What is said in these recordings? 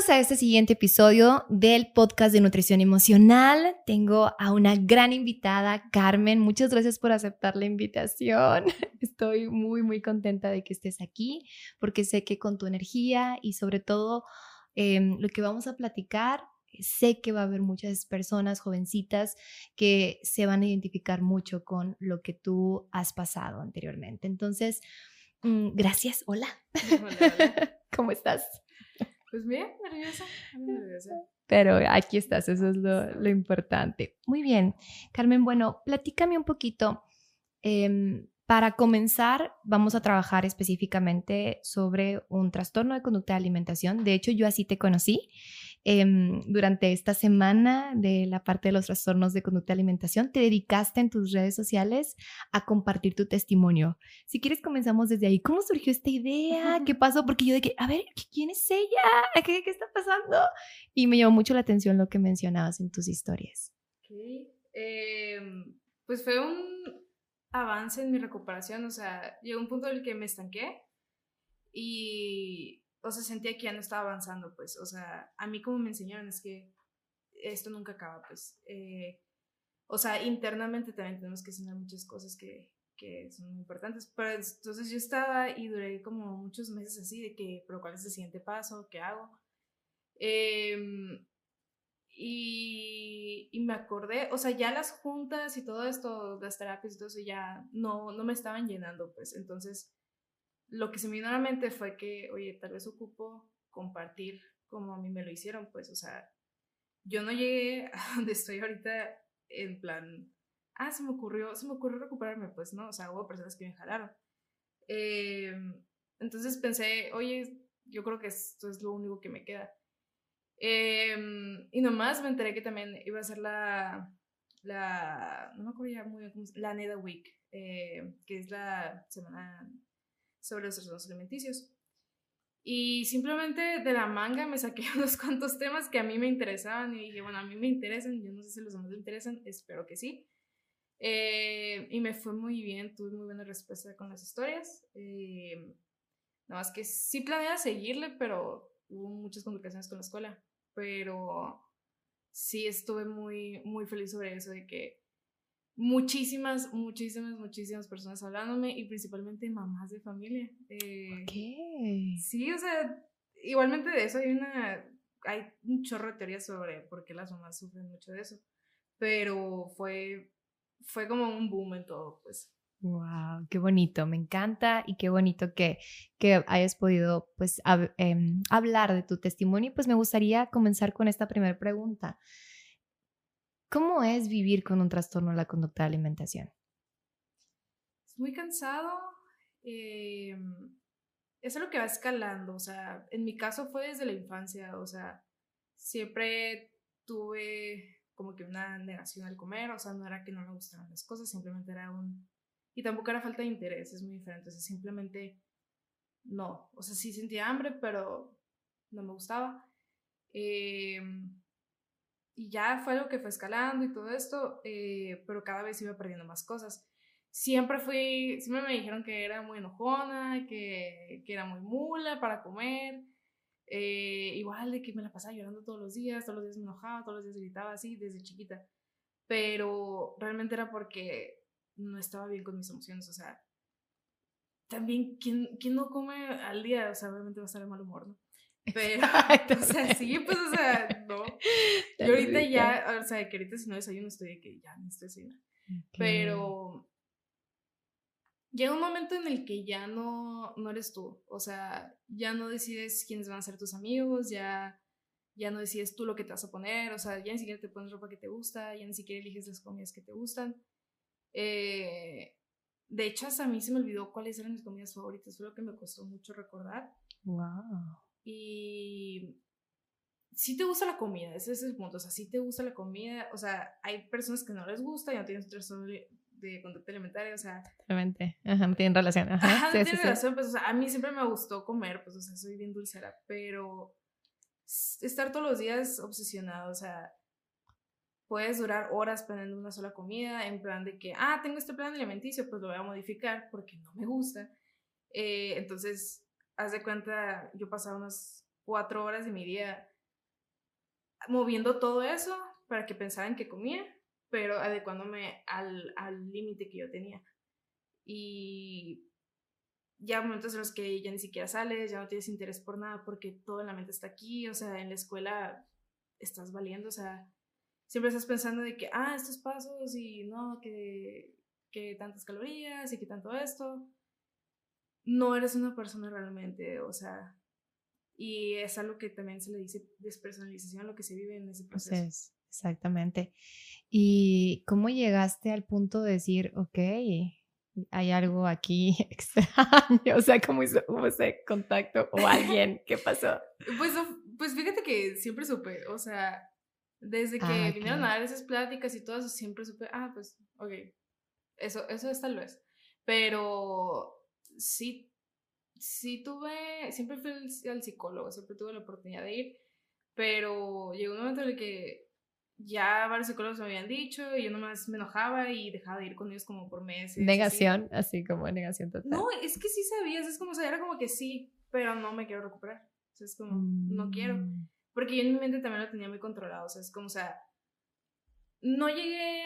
Bienvenidos a este siguiente episodio del podcast de nutrición emocional. Tengo a una gran invitada, Carmen. Muchas gracias por aceptar la invitación. Estoy muy, muy contenta de que estés aquí porque sé que con tu energía y sobre todo em, lo que vamos a platicar, sé que va a haber muchas personas jovencitas que se van a identificar mucho con lo que tú has pasado anteriormente. Entonces, mm, gracias. Hola. Hola, hola. ¿Cómo estás? Pues bien, nerviosa, Pero aquí estás, eso es lo, importante. Muy bien, Carmen, bueno, platícame un poquito. Em, para comenzar, vamos a trabajar específicamente sobre un trastorno de conducta de alimentación. De hecho, yo así te conocí. Em, durante esta semana de la parte de los trastornos de conducta de alimentación, te dedicaste en tus redes sociales a compartir tu testimonio. Si quieres, comenzamos desde ahí. ¿Cómo surgió esta idea? ¿Qué pasó? Porque yo de que, a ver, ¿quién es ella? ¿Qué, qué está pasando? Y me llamó mucho la atención lo que mencionabas en tus historias. Em, pues fue un avance en mi recuperación, o sea, llegó un punto en el que me estanqué y o sea, sentía que ya no estaba avanzando, pues, o sea, a mí como me enseñaron es que esto nunca acaba, pues, eh, o sea, internamente también tenemos que enseñar muchas cosas que, que son muy importantes, pero entonces yo estaba y duré como muchos meses así de que, pero ¿cuál es el siguiente paso? ¿Qué hago? Em, y, y, me acordé, o sea, ya las juntas y todo esto, las terapias y todo eso ya no, no me estaban llenando, pues entonces lo que se me vino a la mente fue que, oye, tal vez ocupo compartir como a mí me lo hicieron, pues, o sea, yo no llegué a donde estoy ahorita en plan, ah, se me ocurrió, se me ocurrió recuperarme, pues, ¿no? O sea, hubo personas que me jalaron. Em, entonces pensé, oye, yo creo que esto es lo único que me queda. Em, y nomás me enteré que también iba a ser la, la, no me acuerdo ya muy bien, la NEDA Week, eh, que es la semana sobre los trastornos alimenticios. Y simplemente de la manga me saqué unos cuantos temas que a mí me interesaban y dije, bueno, a mí me interesan, yo no sé si los demás me interesan, espero que sí. Eh, y me fue muy bien, tuve muy buena respuesta con las historias. Eh, nada más que sí planeaba seguirle, pero hubo muchas complicaciones con la escuela. Pero sí estuve muy, muy feliz sobre eso, de que muchísimas, muchísimas, muchísimas personas hablándome y principalmente mamás de familia. Eh, Sí, o sea, igualmente de eso hay una, hay un chorro de teorías sobre por qué las mamás sufren mucho de eso, pero fue, fue como un boom en todo, pues. Wow, qué bonito, me encanta y qué bonito que, que hayas podido pues em, hablar de tu testimonio. Pues me gustaría comenzar con esta primera pregunta. ¿Cómo es vivir con un trastorno de la conducta de alimentación? Es muy cansado. Eh, es lo que va escalando. O sea, en mi caso fue desde la infancia. O sea, siempre tuve como que una negación al comer. O sea, no era que no me gustaran las cosas, simplemente era un... Y tampoco era falta de interés, es muy diferente. O sea, simplemente no. O sea, sí sentía hambre, pero no me gustaba. Eh, y ya fue algo que fue escalando y todo esto, eh, pero cada vez iba perdiendo más cosas. Siempre fui, siempre me dijeron que era muy enojona, que, que era muy mula para comer, eh, igual de que me la pasaba llorando todos los días, todos los días me enojaba, todos los días gritaba así desde chiquita, pero realmente era porque no estaba bien con mis emociones, o sea, también, ¿quién, quién no come al día? O sea, obviamente va a estar de mal humor, ¿no? Pero, o sea, sí, pues, o sea, no. Yo ahorita ya, o sea, que ahorita si no desayuno estoy de que ya no estoy desayunando. Pero llega un momento en el que ya no, no eres tú, o sea, ya no decides quiénes van a ser tus amigos, ya, ya no decides tú lo que te vas a poner, o sea, ya ni siquiera te pones ropa que te gusta, ya ni siquiera eliges las comidas que te gustan. Eh, de hecho, hasta a mí se me olvidó cuáles eran mis comidas favoritas, fue lo que me costó mucho recordar. Wow. Y si te gusta la comida, ese es el punto, o sea, si te gusta la comida, o sea, hay personas que no les gusta y no tienen trastorno de conducta alimentaria, o sea. Realmente, ajá, no tienen relación. Ajá, ajá sí, relación, pues, o sea, a mí siempre me gustó comer, pues, o sea, soy bien dulcera, pero estar todos los días obsesionado, o sea, puedes durar horas planeando una sola comida, en plan de que, ah, tengo este plan alimenticio, pues lo voy a modificar porque no me gusta. Eh, entonces, haz de cuenta, yo pasaba unas cuatro horas de mi día moviendo todo eso para que pensaran que comía pero adecuándome al límite que yo tenía. Y ya momentos en los que ya ni siquiera sales, ya no tienes interés por nada porque todo en la mente está aquí, o sea, en la escuela estás valiendo, o sea, siempre estás pensando de que, ah, estos pasos y no, que, que tantas calorías y que tanto esto. No eres una persona realmente, o sea, y es algo que también se le dice despersonalización, lo que se vive en ese proceso. exactamente. ¿Y cómo llegaste al punto de decir, ok, hay algo aquí extraño? O sea, ¿cómo hizo, ese contacto o alguien? ¿Qué pasó? Pues, pues fíjate que siempre supe, o sea, desde que ah, vinieron a dar esas pláticas y todo eso, siempre supe, ah, pues, ok, eso, eso es tal vez. Pero sí, sí tuve, siempre fui al psicólogo, siempre tuve la oportunidad de ir, pero llegó un momento en el que ya varios psicólogos me habían dicho y yo nomás me enojaba y dejaba de ir con ellos como por meses. Negación, así, como negación total. No, es que sí sabías, es como, o sea, era como que sí, pero no me quiero recuperar. O sea, es como, no quiero. Mm. Porque yo en mi mente también lo tenía muy controlado, o sea, es como, o sea, no llegué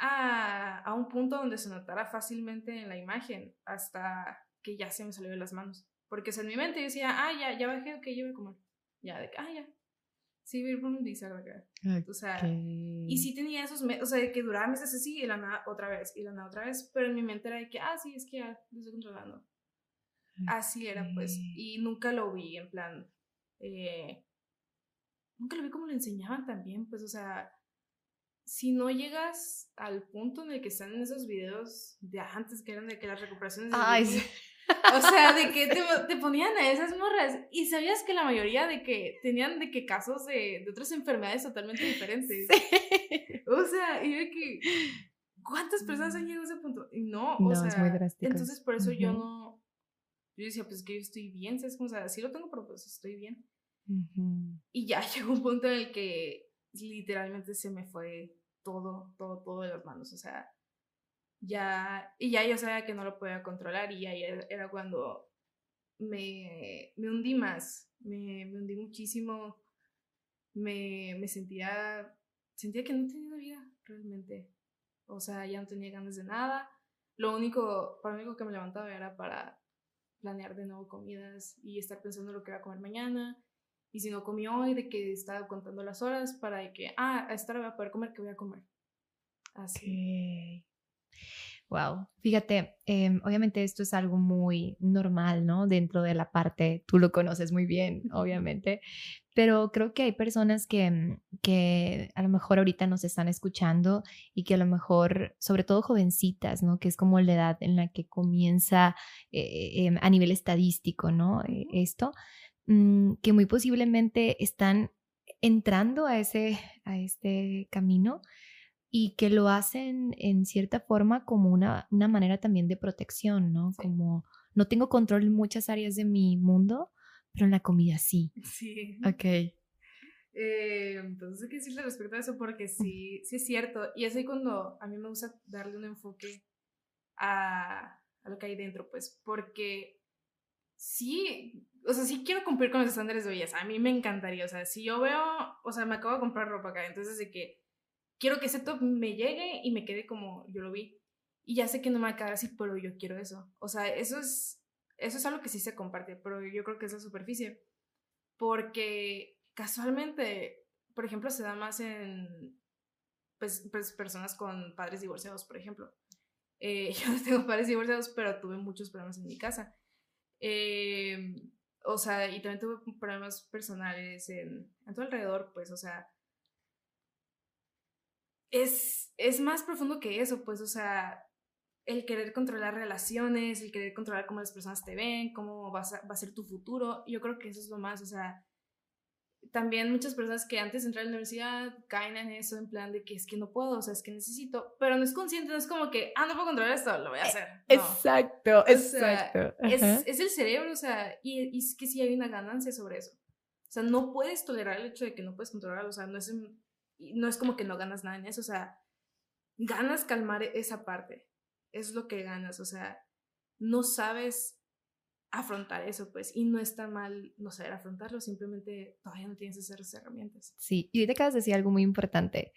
a, a un punto donde se notara fácilmente en la imagen hasta que ya se me salió de las manos. Porque o sea, en mi mente yo decía, ah, ya, ya bajé, ok, yo voy a comer. Ya, de que, ah, ya, Sí, vivir por un acá. O sea, y sí tenía esos meses, o sea, de que duraba meses así y la nada otra vez, y la nada otra vez, pero en mi mente era de que, ah, sí, es que ya lo estoy controlando. Así era, pues, y nunca lo vi en plan, eh, nunca lo vi como lo enseñaban también, pues, o sea, si no llegas al punto en el que están en esos videos de antes, que eran de que las recuperaciones... Ay, sí. O sea, de que te, ponían a esas morras y sabías que la mayoría de que tenían de que casos de, de otras enfermedades totalmente diferentes. O sea, y de que ¿cuántas personas han llegado a ese punto? Y no, o sea, es muy drástico. entonces por eso yo no yo decía, pues que yo estoy bien, ¿sabes? Como, o sea, sí lo tengo, pero pues estoy bien. Y ya llegó un punto en el que literalmente se me fue todo, todo, todo de las manos, o sea, ya, y ya yo sabía que no lo podía controlar y ya era cuando me, me hundí más, me, me hundí muchísimo, me, me, sentía, sentía que no tenía vida realmente, o sea, ya no tenía ganas de nada, lo único, para lo único que me levantaba era para planear de nuevo comidas y estar pensando lo que iba a comer mañana, y si no comí hoy, de que estaba contando las horas para de que, ah, a esta hora voy a poder comer, que voy a comer. Así. Wow, fíjate, em, obviamente esto es algo muy normal, ¿no? Dentro de la parte, tú lo conoces muy bien, obviamente, pero creo que hay personas que, mm, que a lo mejor ahorita nos están escuchando y que a lo mejor, sobre todo jovencitas, ¿no? Que es como la edad en la que comienza eh, em, a nivel estadístico, ¿no? Eh, esto, mm, que muy posiblemente están entrando a ese, a este camino y que lo hacen en cierta forma como una, una manera también de protección, ¿no? Como no tengo control en muchas áreas de mi mundo, pero en la comida sí. Sí. Ok. Eh, entonces, ¿qué decirle respecto a eso? Porque sí, sí es cierto. Y es ahí cuando a mí me gusta darle un enfoque a, a lo que hay dentro, pues, porque sí, o sea, sí quiero cumplir con los estándares de belleza. A mí me encantaría, o sea, si yo veo, o sea, me acabo de comprar ropa acá, entonces de que quiero que ese top me llegue y me quede como yo lo vi. Y ya sé que no me va a quedar así, pero yo quiero eso. O sea, eso es, eso es algo que sí se comparte, pero yo creo que es la superficie. Porque casualmente por ejemplo, se da más en pues, pues personas con padres divorciados, por ejemplo. Eh, yo no tengo padres divorciados, pero tuve muchos problemas en mi casa. Eh, o sea, y también tuve problemas personales en, en tu alrededor, pues, o sea, es, es más profundo que eso, pues, o sea, el querer controlar relaciones, el querer controlar cómo las personas te ven, cómo vas va a ser tu futuro, yo creo que eso es lo más, o sea, también muchas personas que antes de entrar a la universidad caen en eso, en plan de que es que no puedo, o sea, es que necesito, pero no es consciente, no es como que, ah, no puedo controlar esto, lo voy a hacer. Exacto, exacto. es, es, el cerebro, o sea, y, y, es que sí hay una ganancia sobre eso. O sea, no puedes tolerar el hecho de que no puedes controlarlo, o sea, no es, no es como que no ganas nada en eso, o sea, ganas calmar esa parte, es lo que ganas, o sea, no sabes afrontar eso, pues, y no está mal no saber afrontarlo, simplemente todavía no tienes esas herramientas. Sí, y ahorita acabas de decir algo muy importante,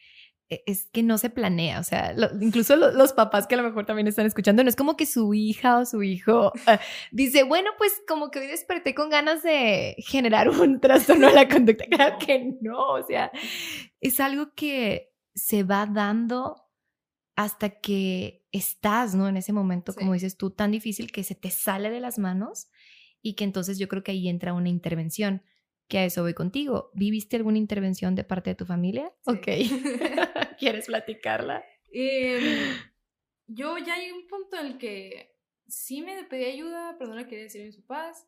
e, es que no se planea, o sea, incluso los papás que a lo mejor también están escuchando, no es como que su hija o su hijo ah, dice, bueno, pues como que hoy desperté con ganas de generar un trastorno de la conducta, claro que no, o sea, es algo que se va dando hasta que estás, ¿no? En ese momento, como dices tú, tan difícil que se te sale de las manos y que entonces yo creo que ahí entra una intervención, que a eso voy contigo. ¿Viviste alguna intervención de parte de tu familia? Ok. ¿Quieres platicarla? Em, yo ya hay un punto en el que sí me pedí ayuda, pero no le quería decir a mis papás.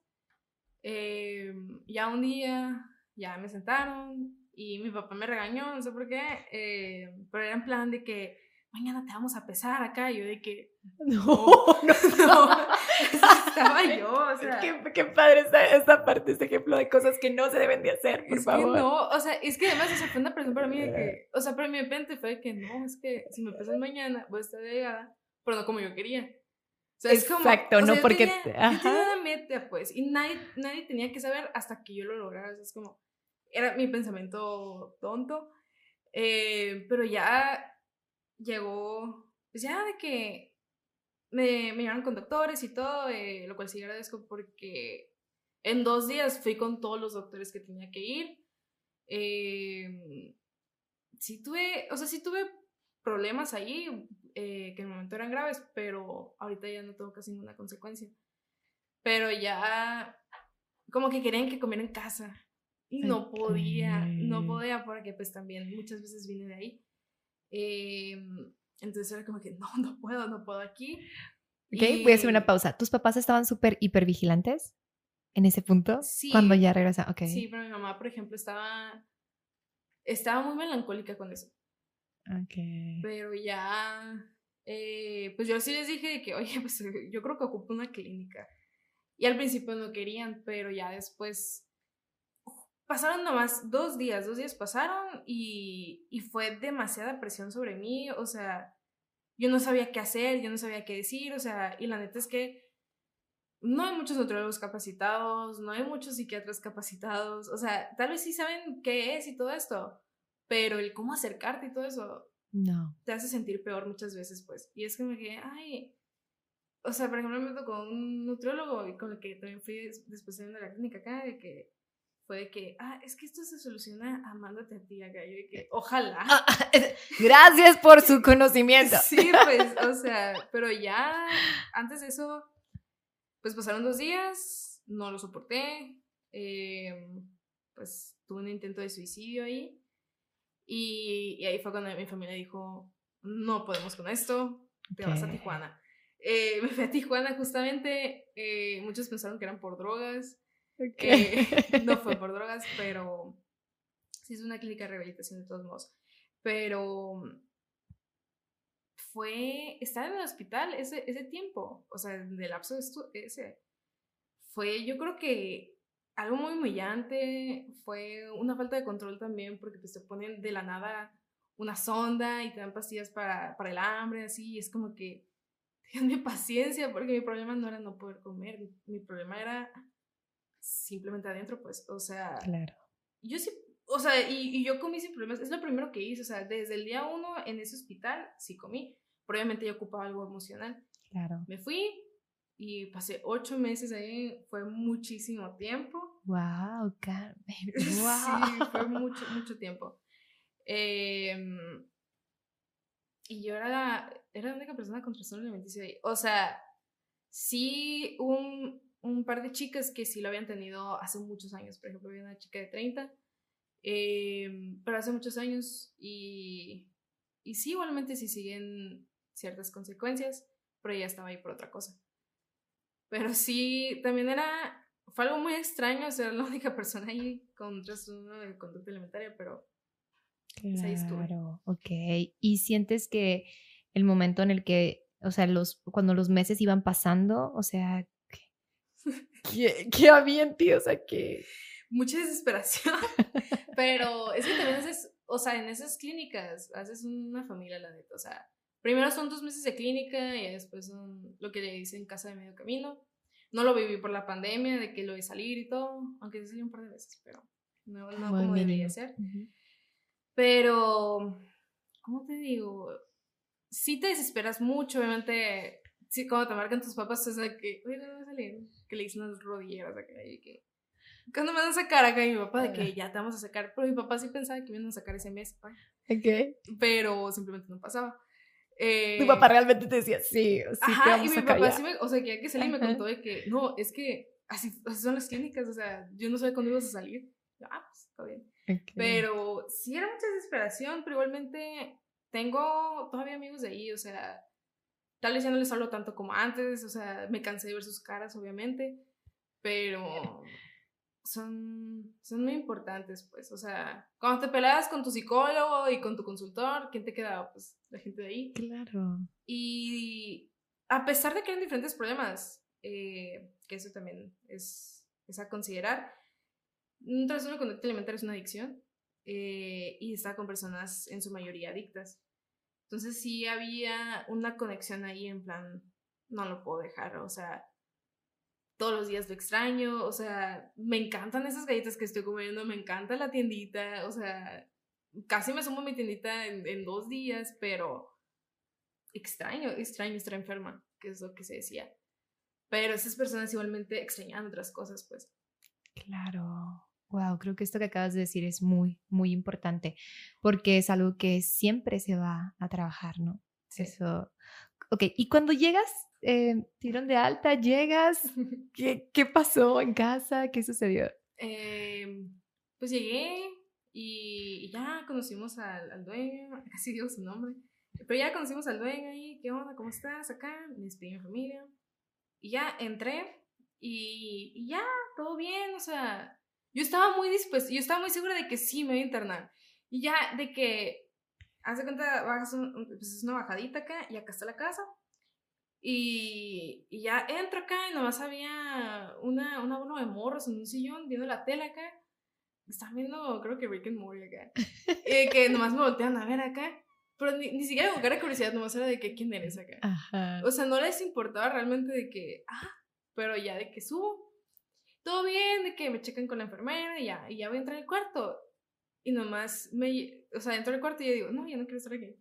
Em, ya un día, ya me sentaron y mi papá me regañó, no sé por qué, em, pero era en plan de que mañana te vamos a pesar acá. Y yo de que, no, no, no, estaba yo, o sea. Qué, qué padre esta, esta, parte, este ejemplo de cosas que no se deben de hacer, por es favor. Que no, o sea, es que además, o sea, fue una presión para mí de que, o sea, pero mi repente fue que no, es que si me pesas mañana voy a estar delgada, pero no como yo quería. O sea, es como, Exacto, no porque... Tenía, yo tenía una meta, pues, y nadie, nadie tenía que saber hasta que yo lo lograra, o sea, es como, era mi pensamiento tonto, eh, pero ya llegó, pues ya de que me, me llevaron con doctores y todo, eh, lo cual sí agradezco porque en dos días fui con todos los doctores que tenía que ir. Eh, sí tuve, o sea, sí tuve problemas ahí eh, que en el momento eran graves, pero ahorita ya no tengo casi ninguna consecuencia. Pero ya como que querían que comiera en casa y no podía, no podía porque pues también muchas veces vine de ahí. Em, entonces era como que no, no puedo, no puedo aquí. Ok, voy a hacer una pausa. ¿Tus papás estaban súper hipervigilantes en ese punto? Sí. Cuando ya regresaron, ok. Sí, pero mi mamá, por ejemplo, estaba, estaba muy melancólica con eso. Ok. Pero ya, eh, pues yo sí les dije que, oye, pues yo creo que ocupo una clínica. Y al principio no querían, pero ya después pasaron nomás dos días, dos días pasaron y, y fue demasiada presión sobre mí, o sea, yo no sabía qué hacer, yo no sabía qué decir, o sea, y la neta es que no hay muchos nutriólogos capacitados, no hay muchos psiquiatras capacitados, o sea, tal vez sí saben qué es y todo esto, pero el cómo acercarte y todo eso, no. Te hace sentir peor muchas veces, pues. Y es que me quedé, ay, o sea, por ejemplo, me tocó un nutriólogo y con el que también fui después de la clínica acá, de que fue de que, ah, es que esto se soluciona amándote a ti acá. Yo de que, ojalá. Ah, gracias por su conocimiento. Sí, pues, o sea, pero ya antes de eso, pues pasaron dos días, no lo soporté, em, pues tuve un intento de suicidio ahí. Y, ahí fue cuando mi familia dijo, no podemos con esto, te vas a Tijuana. Eh, me fui a Tijuana justamente, eh, muchos pensaron que eran por drogas, Okay. no fue por drogas, pero sí es una clínica de rehabilitación de todos modos. Pero fue estar en el hospital ese, ese tiempo, o sea, del lapso de ese, fue yo creo que algo muy humillante, fue una falta de control también, porque pues, te ponen de la nada una sonda y te dan pastillas para, para el hambre, así, y es como que, tenganme paciencia, porque mi problema no era no poder comer, mi problema era simplemente adentro, pues, o sea, claro. yo sí, o sea, y, y, yo comí sin problemas, es lo primero que hice, o sea, desde el día uno en ese hospital sí comí, probablemente yo ocupaba algo emocional. Claro. Me fui y pasé ocho meses ahí, fue muchísimo tiempo. Wow, Carmen, wow. Sí, fue mucho, mucho tiempo. Em, y yo era la, era la única persona con trastorno alimenticio ahí. O sea, sí un, un par de chicas que sí lo habían tenido hace muchos años. Por ejemplo, había una chica de 30, em, pero hace muchos años y, y sí, igualmente sí siguen ciertas consecuencias, pero ella estaba ahí por otra cosa. Pero sí, también era, fue algo muy extraño ser la única persona ahí con trastorno de conducta alimentaria, pero Claro, ok. ¿Y sientes que el momento en el que, o sea, los, cuando los meses iban pasando, o sea, ¿qué, qué había en ti? O sea, que... Mucha desesperación, pero es que también haces, o sea, en esas clínicas haces una familia, la neta, o sea, primero son dos meses de clínica y después son lo que le dicen casa de medio camino. No lo viví por la pandemia, de que lo de salir y todo, aunque sí salí un par de veces, pero no, no como debería ser. Pero, ¿cómo te digo? Si te desesperas mucho, obviamente, sí, cuando te marcan tus papás, es de que, oye, no voy a salir, que le dicen las rodilleras acá, y que, cuando me van a sacar acá, mi papá, de que ya te vamos a sacar, pero mi papá sí pensaba que me iban a sacar ese mes, Ok. Pero simplemente no pasaba. Eh, tu papá realmente te decía, sí, sí ajá, te vamos y mi papá sí me, o sea, que ya que salí me contó de que, no, es que así, así son las clínicas, o sea, yo no sabía cuándo ibas a salir. Ah, pues, está bien. Pero sí era mucha desesperación, pero igualmente tengo todavía amigos de ahí, o sea, tal vez ya no les hablo tanto como antes, o sea, me cansé de ver sus caras, obviamente, pero son, son muy importantes, pues, o sea, cuando te peleas con tu psicólogo y con tu consultor, ¿quién te queda? Pues la gente de ahí. Claro. Y a pesar de que hay diferentes problemas, eh, que eso también es, es a considerar, un trastorno de conducta alimentaria es una adicción eh, y está con personas en su mayoría adictas. Entonces sí había una conexión ahí en plan, no lo puedo dejar, o sea, todos los días lo extraño, o sea, me encantan esas galletas que estoy comiendo, me encanta la tiendita, o sea, casi me sumo mi tiendita en, dos días, pero extraño, extraño estar enferma, que es lo que se decía. Pero esas personas igualmente extrañan otras cosas, pues. Claro. Wow, creo que esto que acabas de decir es muy, muy importante porque es algo que siempre se va a trabajar, ¿no? Eso. Ok, y cuando llegas, eh, tirón de alta, llegas, ¿qué, ¿qué, pasó en casa? ¿Qué sucedió? Eh, pues llegué y, ya conocimos al, al, dueño, casi digo su nombre, pero ya conocimos al dueño ahí, ¿qué onda? ¿Cómo estás acá? Me despedí mi familia y ya entré y, y ya, todo bien, o sea, yo estaba muy dispuesta, yo estaba muy segura de que sí me voy a internar. Y ya de que, hace cuenta, bajas pues es una bajadita acá y acá está la casa. Y, y, ya entro acá y nomás había una, una bola de morros en un sillón viendo la tele acá. Están viendo, creo que Rick and Morty acá. y que nomás me voltean a ver acá. Pero ni, ni siquiera de curiosidad, nomás era de que quién eres acá. O sea, no les importaba realmente de que, ah, pero ya de que subo todo bien, de que me chequen con la enfermera y ya, y ya voy a entrar al cuarto. Y nomás me, o sea, entro al cuarto y yo digo, no, ya no quiero estar aquí.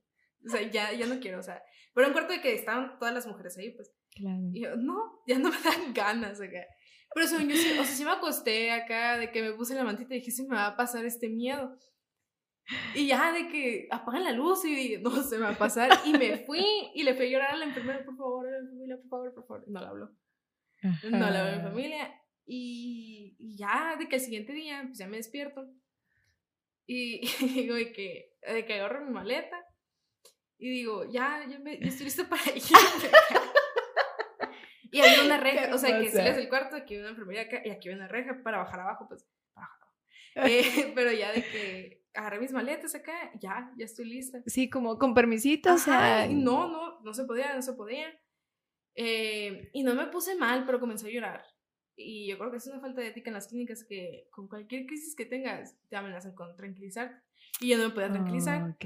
O sea, ya, ya no quiero, o sea, pero un cuarto de que estaban todas las mujeres ahí, pues. Claro. Y yo, no, ya no me dan ganas acá. Pero eso, yo sí, o sea, sí me acosté acá, de que me puse la mantita y dije, sí me va a pasar este miedo. Y ya de que apagan la luz y dije, no, se me va a pasar. Y me fui y le fui a llorar a la enfermera, por favor, a la familia, por favor, por favor. No la habló. No la habló a mi familia. Y, ya, de que el siguiente día, pues ya me despierto. Y, digo de que, de que agarro mi maleta. Y digo, ya, ya, me, estoy lista para ir. y había una reja, o sea, que sales del cuarto, aquí hay una enfermería acá, y aquí hay una reja para bajar abajo, pues, abajo. Eh, pero ya de que agarré mis maletas acá, ya, ya estoy lista. Sí, como con permisito, o sea. No, no, no se podía, no se podía. Eh, y no me puse mal, pero comencé a llorar. Y yo creo que es una falta de ética en las clínicas que con cualquier crisis que tengas te amenazan con tranquilizar. Y yo no me podía tranquilizar.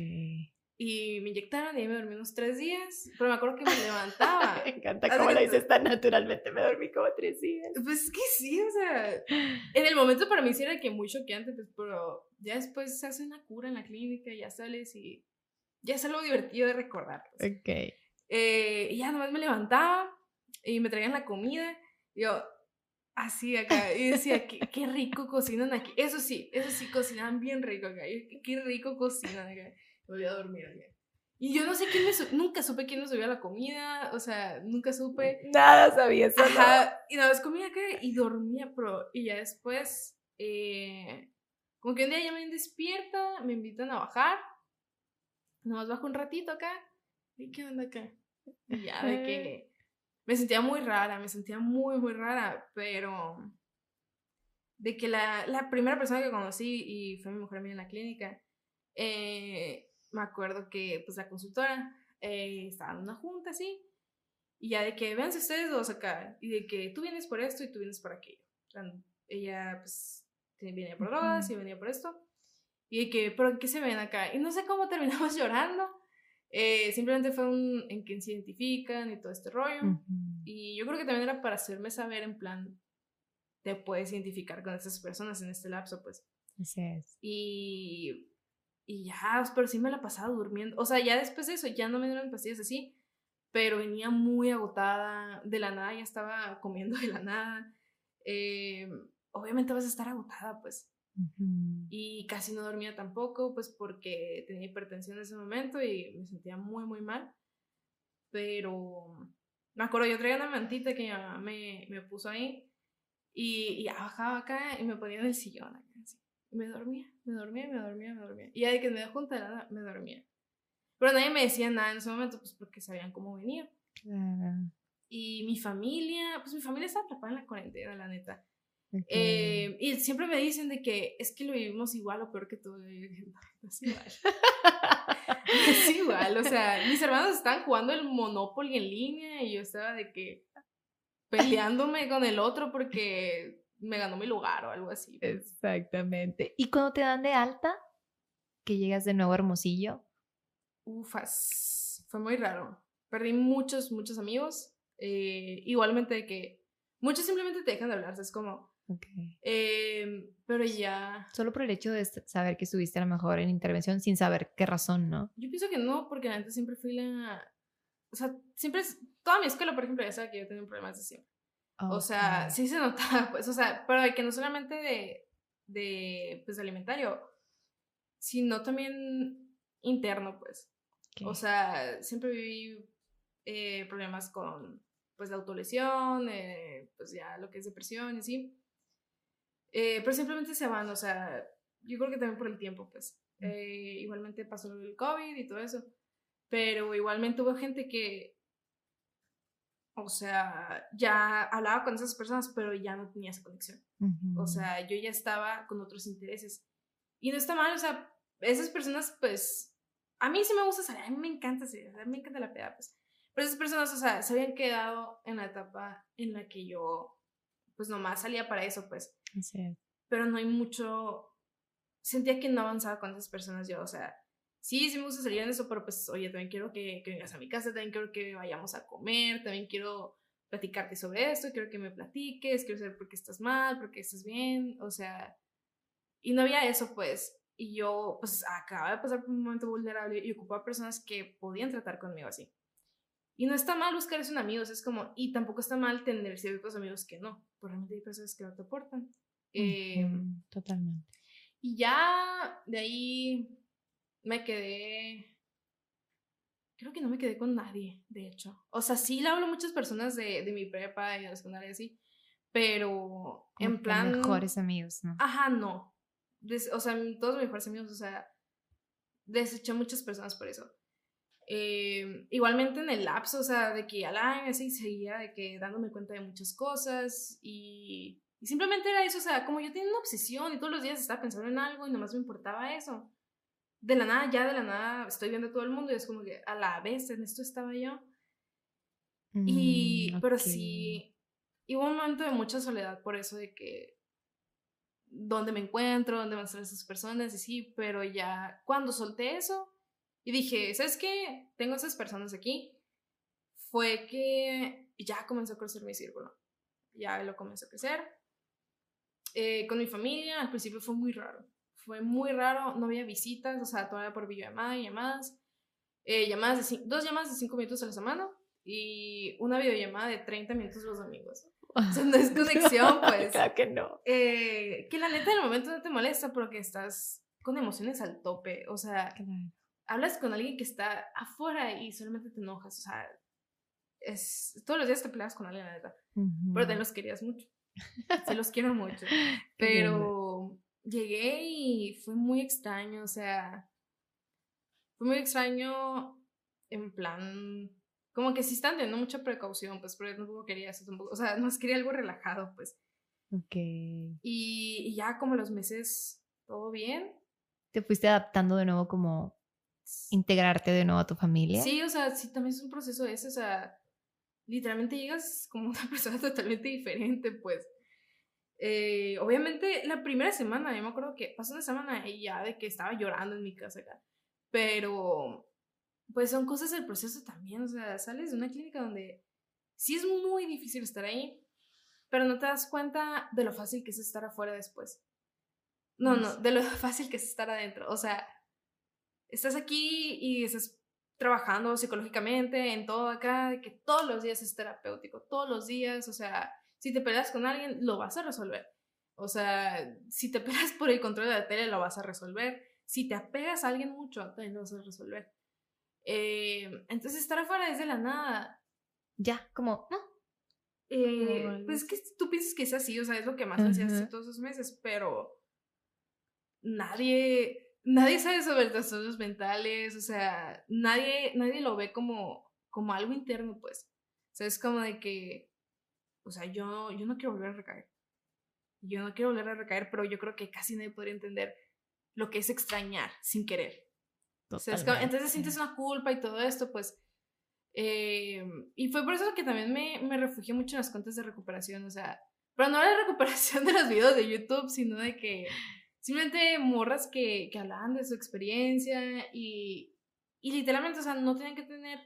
Y me inyectaron y ahí me dormí unos tres días. Pero me acuerdo que me levantaba. me encanta cómo lo dices tan naturalmente. Me dormí como tres días. Pues es que sí, o sea. En el momento para mí sí era que muy choqueante, pues, pero ya después se hace una cura en la clínica ya sales y ya es algo divertido de recordar. Pues. Ok. Eh, y ya nomás me levantaba y me traían la comida. Y yo, Así acá, y decía, qué, qué, rico cocinan aquí. Eso sí, eso sí, cocinan bien rico acá. Qué, rico cocinan acá. Me voy a dormir acá. Y yo no sé quién me nunca supe quién me subía la comida, o sea, nunca supe. Nada sabía eso. Ajá, y nada más comía acá y dormía, pero, y ya después, eh, como que un día ya me despierta, me invitan a bajar, nomás bajo un ratito acá, ¿y qué onda acá? Y ya de que me sentía muy rara, me sentía muy, muy rara, pero de que la, la primera persona que conocí y fue mi mujer mía en la clínica, eh, me acuerdo que pues la consultora eh, estaba en una junta así, y ya de que véanse ustedes dos acá, y de que tú vienes por esto y tú vienes por aquello. ella pues venía por drogas y venía por esto, y de que, pero ¿qué se ven acá? Y no sé cómo terminamos llorando, eh, simplemente fue un en quien se identifican y todo este rollo. Y yo creo que también era para hacerme saber en plan, te puedes identificar con estas personas en este lapso, pues. Así es. Y, y ya, pero sí me la pasaba durmiendo. O sea, ya después de eso, ya no me dieron pastillas así, pero venía muy agotada, de la nada ya estaba comiendo de la nada. Eh, obviamente vas a estar agotada, pues. Y casi no dormía tampoco, pues porque tenía hipertensión en ese momento y me sentía muy, muy mal. Pero me acuerdo, yo traía una mantita que mi mamá me, me puso ahí y, y bajaba acá y me ponía en el sillón acá, así. Y me dormía, me dormía, me dormía, me dormía. Y ya de que me dejó junta me dormía. Pero nadie me decía nada en ese momento, pues porque sabían cómo venía. Y mi familia, pues mi familia estaba atrapada en la cuarentena, la neta. Eh, y siempre me dicen de que es que lo vivimos igual o peor que todo. es igual. es igual, o sea, mis hermanos estaban jugando el Monopoly en línea y yo estaba de que peleándome con el otro porque me ganó mi lugar o algo así. Exactamente. ¿Y cuando te dan de alta, que llegas de nuevo a Hermosillo? Ufas, fue muy raro. Perdí muchos, muchos amigos. Eh, igualmente de que muchos simplemente te dejan de hablar. Es como, Okay. Em, pero ya. Solo por el hecho de saber que estuviste a lo mejor en intervención sin saber qué razón, ¿no? Yo pienso que no, porque antes siempre fui la. O sea, siempre. Toda mi escuela, por ejemplo, ya sabe que yo tenía problemas de siempre. O sea, sí se notaba, pues, o sea, pero que no solamente de. de pues alimentario, sino también interno, pues. O sea, siempre viví eh, problemas con pues la autolesión, eh, pues ya lo que es depresión y así. Eh, pero simplemente se van, o sea, yo creo que también por el tiempo, pues. Eh, igualmente pasó el COVID y todo eso. Pero igualmente hubo gente que, o sea, ya hablaba con esas personas, pero ya no tenía esa conexión. O sea, yo ya estaba con otros intereses. Y no está mal, o sea, esas personas, pues, a mí sí me gusta salir, a mí me encanta salir, a mí me encanta la peda, pues. Pero esas personas, o sea, se habían quedado en la etapa en la que yo pues nomás salía para eso, pues. Sí. Pero no hay mucho, sentía que no avanzaba con esas personas yo, o sea, sí, sí me gusta salir en eso, pero pues, oye, también quiero que, que vengas a mi casa, también quiero que vayamos a comer, también quiero platicarte sobre esto, quiero que me platiques, quiero saber por qué estás mal, por qué estás bien, o sea, y no había eso, pues, y yo, pues, acababa de pasar por un momento vulnerable y ocupaba personas que podían tratar conmigo así. Y no está mal buscar esos amigos, es como, y tampoco está mal tener ciertos amigos que no, porque realmente hay personas que no te aportan. Em, totalmente. Y ya de ahí me quedé, creo que no me quedé con nadie, de hecho. O sea, sí le hablo a muchas personas de, de mi prepa y de la secundaria así, pero en plan... Mejores amigos, ¿no? Ajá, no. o sea, todos mis mejores amigos, o sea, deseché muchas personas por eso. Eh, igualmente en el lapso, o sea, de que al año así seguía de que dándome cuenta de muchas cosas y, y, simplemente era eso, o sea, como yo tenía una obsesión y todos los días estaba pensando en algo y nomás me importaba eso. De la nada, ya de la nada, estoy viendo a todo el mundo y es como que a la vez en esto estaba yo. y, mm, pero sí, y hubo un momento de mucha soledad por eso de que dónde me encuentro, dónde van a estar esas personas y sí, pero ya cuando solté eso, y dije, ¿sabes qué? Tengo esas personas aquí. Fue que ya comenzó a crecer mi círculo. Ya lo comenzó a crecer. Eh, con mi familia, al principio fue muy raro. Fue muy raro, no había visitas, o sea, todavía por videollamada y llamadas. Eh, llamadas de dos llamadas de 5 minutos a la semana y una videollamada de 30 minutos los domingos. O sea, no es conexión, pues. claro que no. Eh, que la neta en el momento no te molesta porque estás con emociones al tope. O sea, hablas con alguien que está afuera y solamente te enojas. O sea, es, todos los días te peleas con alguien, la neta. Pero te los querías mucho. Se los quiero mucho. Pero llegué y fue muy extraño. O sea, fue muy extraño en plan como que sí están teniendo mucha precaución, pues, pero yo tampoco quería eso tampoco, o sea, no quería algo relajado, pues. Ok. Y, y, ya como los meses, todo bien. ¿Te fuiste adaptando de nuevo como integrarte de nuevo a tu familia? Sí, o sea, sí, también es un proceso ese, o sea, literalmente llegas como una persona totalmente diferente, pues. Eh, obviamente, la primera semana, yo me acuerdo que pasó una semana y ya de que estaba llorando en mi casa acá, pero pues son cosas del proceso también, o sea, sales de una clínica donde sí es muy difícil estar ahí, pero no te das cuenta de lo fácil que es estar afuera después. No, no, de lo fácil que es estar adentro. O sea, estás aquí y estás trabajando psicológicamente en todo acá, de que todos los días es terapéutico, todos los días, o sea, si te peleas con alguien, lo vas a resolver. O sea, si te peleas por el control de la tele, lo vas a resolver. Si te apegas a alguien mucho, también lo vas a resolver. Eh, entonces estar afuera es de la nada. Ya, como, no. Eh, pues es que tú piensas que es así, o sea, es lo que más hacías todos esos meses, pero nadie, nadie sabe sobre trastornos mentales, o sea, nadie, nadie lo ve como, como algo interno, pues. O sea, es como de que, o sea, yo, yo no quiero volver a recaer. Yo no quiero volver a recaer, pero yo creo que casi nadie podría entender lo que es extrañar sin querer entonces sientes una culpa y todo esto, pues. Eh, y fue por eso que también me, me refugié mucho en las cuentas de recuperación, o sea, pero no la recuperación de los videos de YouTube, sino de que simplemente morras que, que hablaban de su experiencia y, y literalmente, o sea, no tienen que tener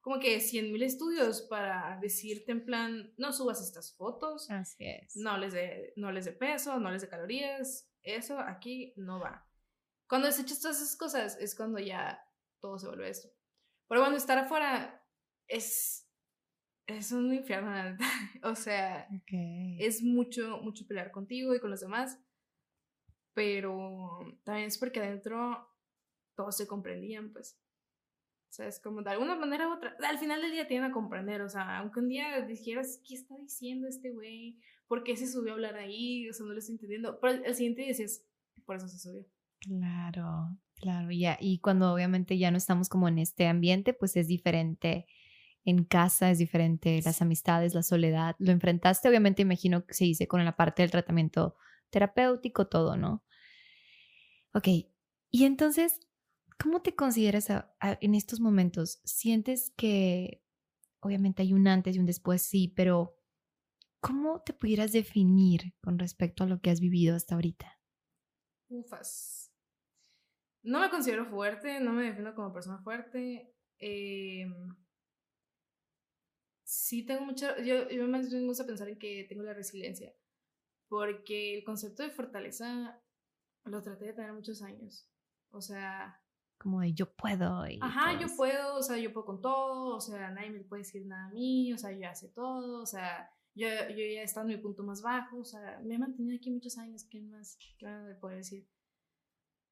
como que 100 mil estudios para decirte en plan, no subas estas fotos. Así es. No les de, no les de peso, no les de calorías. Eso aquí no va. Cuando desechas todas esas cosas es cuando ya todo se vuelve esto. Pero cuando estar afuera es, es un infierno, o sea, es mucho, mucho pelear contigo y con los demás, pero también es porque adentro todos se comprendían, pues. O sea, es como de alguna manera u otra, al final del día tienen a comprender, o sea, aunque un día dijeras, ¿qué está diciendo este güey? ¿Por qué se subió a hablar ahí? O sea, no lo estoy entendiendo. Pero el siguiente día decías, por eso se subió. Claro, claro, ya. Y cuando obviamente ya no estamos como en este ambiente, pues es diferente en casa, es diferente las amistades, la soledad. Lo enfrentaste, obviamente, imagino que se dice con la parte del tratamiento terapéutico, todo, ¿no? Ok, y entonces, ¿cómo te consideras en estos momentos? ¿Sientes que, obviamente hay un antes y un después, sí, pero ¿cómo te pudieras definir con respecto a lo que has vivido hasta ahorita? Ufas. No me considero fuerte, no me defino como persona fuerte. Eh, sí tengo mucha, yo, me gusta pensar en que tengo la resiliencia, porque el concepto de fortaleza lo traté de tener muchos años. O sea... Como de yo puedo. Y ajá, yo puedo, o sea, yo puedo con todo, o sea, nadie me puede decir nada a mí, o sea, yo ya sé todo, o sea, yo, yo ya he estado en mi punto más bajo, o sea, me he mantenido aquí muchos años, ¿qué más? ¿Qué me puede decir?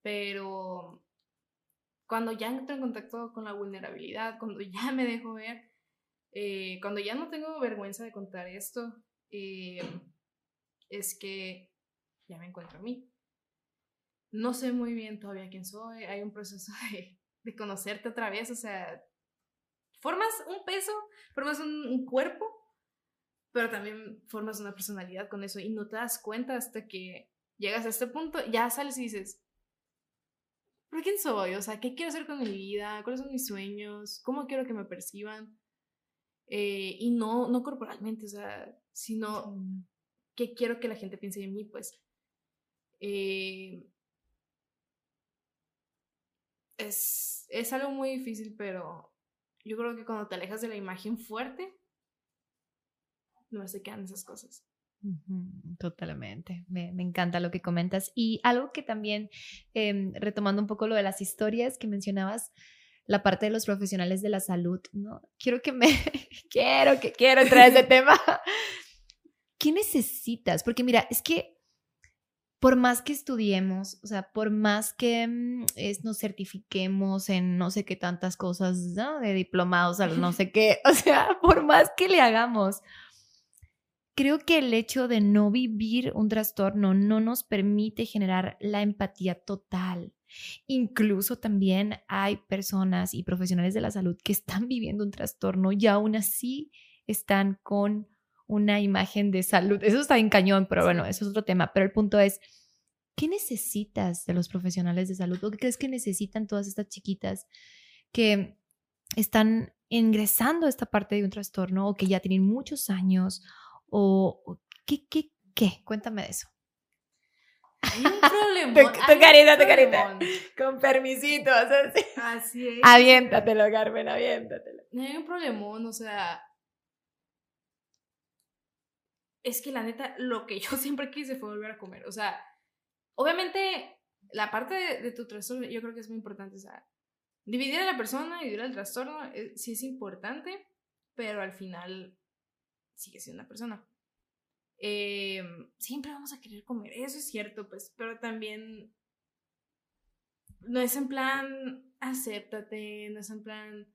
Pero cuando ya entro en contacto con la vulnerabilidad, cuando ya me dejo ver, eh, cuando ya no tengo vergüenza de contar esto, eh, es que ya me encuentro a mí. No sé muy bien todavía quién soy, hay un proceso de, de conocerte otra vez, o sea, formas un peso, formas un, un, cuerpo, pero también formas una personalidad con eso y no te das cuenta hasta que llegas a este punto, ya sales y dices, ¿pero quién soy? O sea, ¿qué quiero hacer con mi vida? ¿Cuáles son mis sueños? ¿Cómo quiero que me perciban? Eh, y no, no corporalmente, o sea, sino qué quiero que la gente piense de mí, pues. Eh, es, es algo muy difícil, pero yo creo que cuando te alejas de la imagen fuerte, no se quedan esas cosas. Totalmente, me, encanta lo que comentas. Y algo que también, em, retomando un poco lo de las historias que mencionabas, la parte de los profesionales de la salud, ¿no? Quiero que me, quiero, que quiero entrar a ese tema. ¿Qué necesitas? Porque mira, es que por más que estudiemos, o sea, por más que mm, nos certifiquemos en no sé qué tantas cosas, ¿no? De diplomados a no sé qué, o sea, por más que le hagamos, creo que el hecho de no vivir un trastorno no nos permite generar la empatía total. Incluso también hay personas y profesionales de la salud que están viviendo un trastorno y aún así están con una imagen de salud. Eso está en cañón, pero bueno, eso es otro tema. Pero el punto es, ¿qué necesitas de los profesionales de salud? ¿O qué crees que necesitan todas estas chiquitas que están ingresando a esta parte de un trastorno o que ya tienen muchos años? ¿O qué, qué, qué? Cuéntame de eso. Hay un problema. Tu, carita, tu carita. Con permisito. Así es. Aviéntatelo, Carmen, aviéntatelo. Hay un problemón, o sea, es que la neta, lo que yo siempre quise fue volver a comer. O sea, obviamente, la parte de, tu trastorno yo creo que es muy importante. O sea, dividir a la persona, dividir al trastorno, eh, sí es importante, pero al final sigue siendo una persona. Em, siempre vamos a querer comer, eso es cierto, pues, pero también no es en plan, acéptate, no es en plan,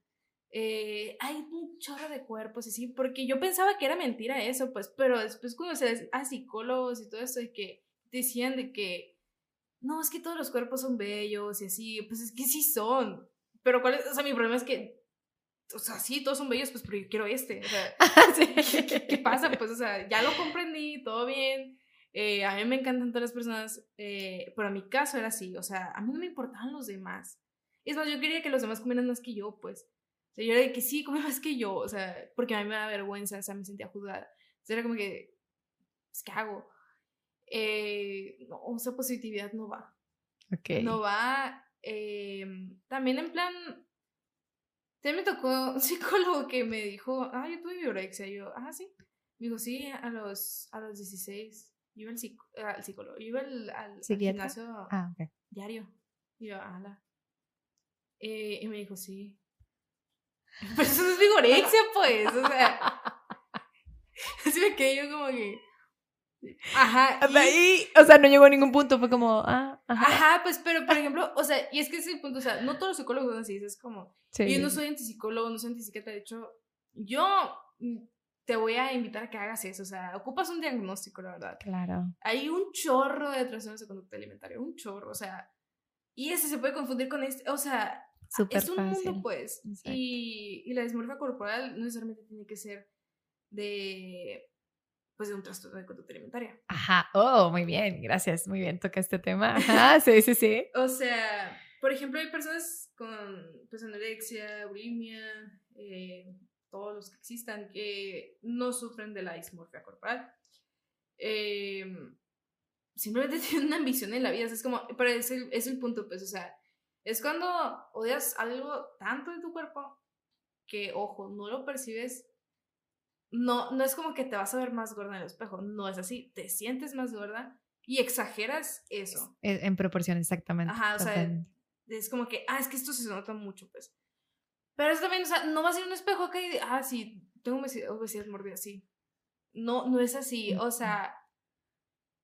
eh, hay un chorro de cuerpos y sí, porque yo pensaba que era mentira eso, pues, pero después cuando se a psicólogos y todo eso, de que decían de que, no, es que todos los cuerpos son bellos y así, pues es que sí son, pero cuál es, o sea, mi problema es que, o sea, sí, todos son bellos, pues, pero yo quiero este, o sea, ¿qué, pasa? Pues, o sea, ya lo comprendí, todo bien, eh, a mí me encantan todas las personas, eh, pero a mi caso era así, o sea, a mí no me importaban los demás. Es más, yo quería que los demás comieran más que yo, pues sea, yo era de que sí, come más que yo, o sea, porque a mí me da vergüenza, o sea, me sentía juzgada. O era como que, pues, ¿qué hago? Eh, no, o sea, positividad no va. Okay. No va. Eh, también en plan, también me tocó un psicólogo que me dijo, ah, yo tuve biorexia. Y yo, ah, sí. Me dijo, sí, a los, a los 16. Yo iba al, al psicólogo, yo iba al, al, gimnasio ah, okay. diario. Y yo, ala. Eh, y me dijo, sí, pues eso no es vigorexia, pues. O sea. Así me quedé yo como que. Ajá. Y, o sea, no llegó a ningún punto, fue como, ah, ajá. Ajá, pues, pero por ejemplo, o sea, y es que ese es el punto, o sea, no todos los psicólogos son así, es como. Yo no soy antipsicólogo, no soy antipsiquiatra, de hecho, yo te voy a invitar a que hagas eso, o sea, ocupas un diagnóstico, la verdad. Claro. Hay un chorro de trastornos de conducta alimentaria, un chorro, o sea, y ese se puede confundir con este, o sea, es un mundo, pues. Y, y, la dismorfia corporal no necesariamente tiene que ser de pues de un trastorno de conducta alimentaria. Ajá, oh, muy bien, gracias, muy bien, toca este tema. Ajá, sí, sí, sí. o sea, por ejemplo, hay personas con pues, anorexia, bulimia, eh, todos los que existan, que no sufren de la dismorfia corporal. Eh, simplemente tienen una ambición en la vida, es como, pero es el, es el punto, pues, o sea, es cuando odias algo tanto de tu cuerpo que, ojo, no lo percibes. No, no es como que te vas a ver más gorda en el espejo, no es así, te sientes más gorda y exageras eso. En proporción, exactamente. Ajá, o sea, es como que, ah, es que esto se nota mucho, pues. Pero eso también, o sea, no vas a ir a un espejo acá y, ah, sí, tengo obesidad, mórbida, sí. No, no es así, o sea,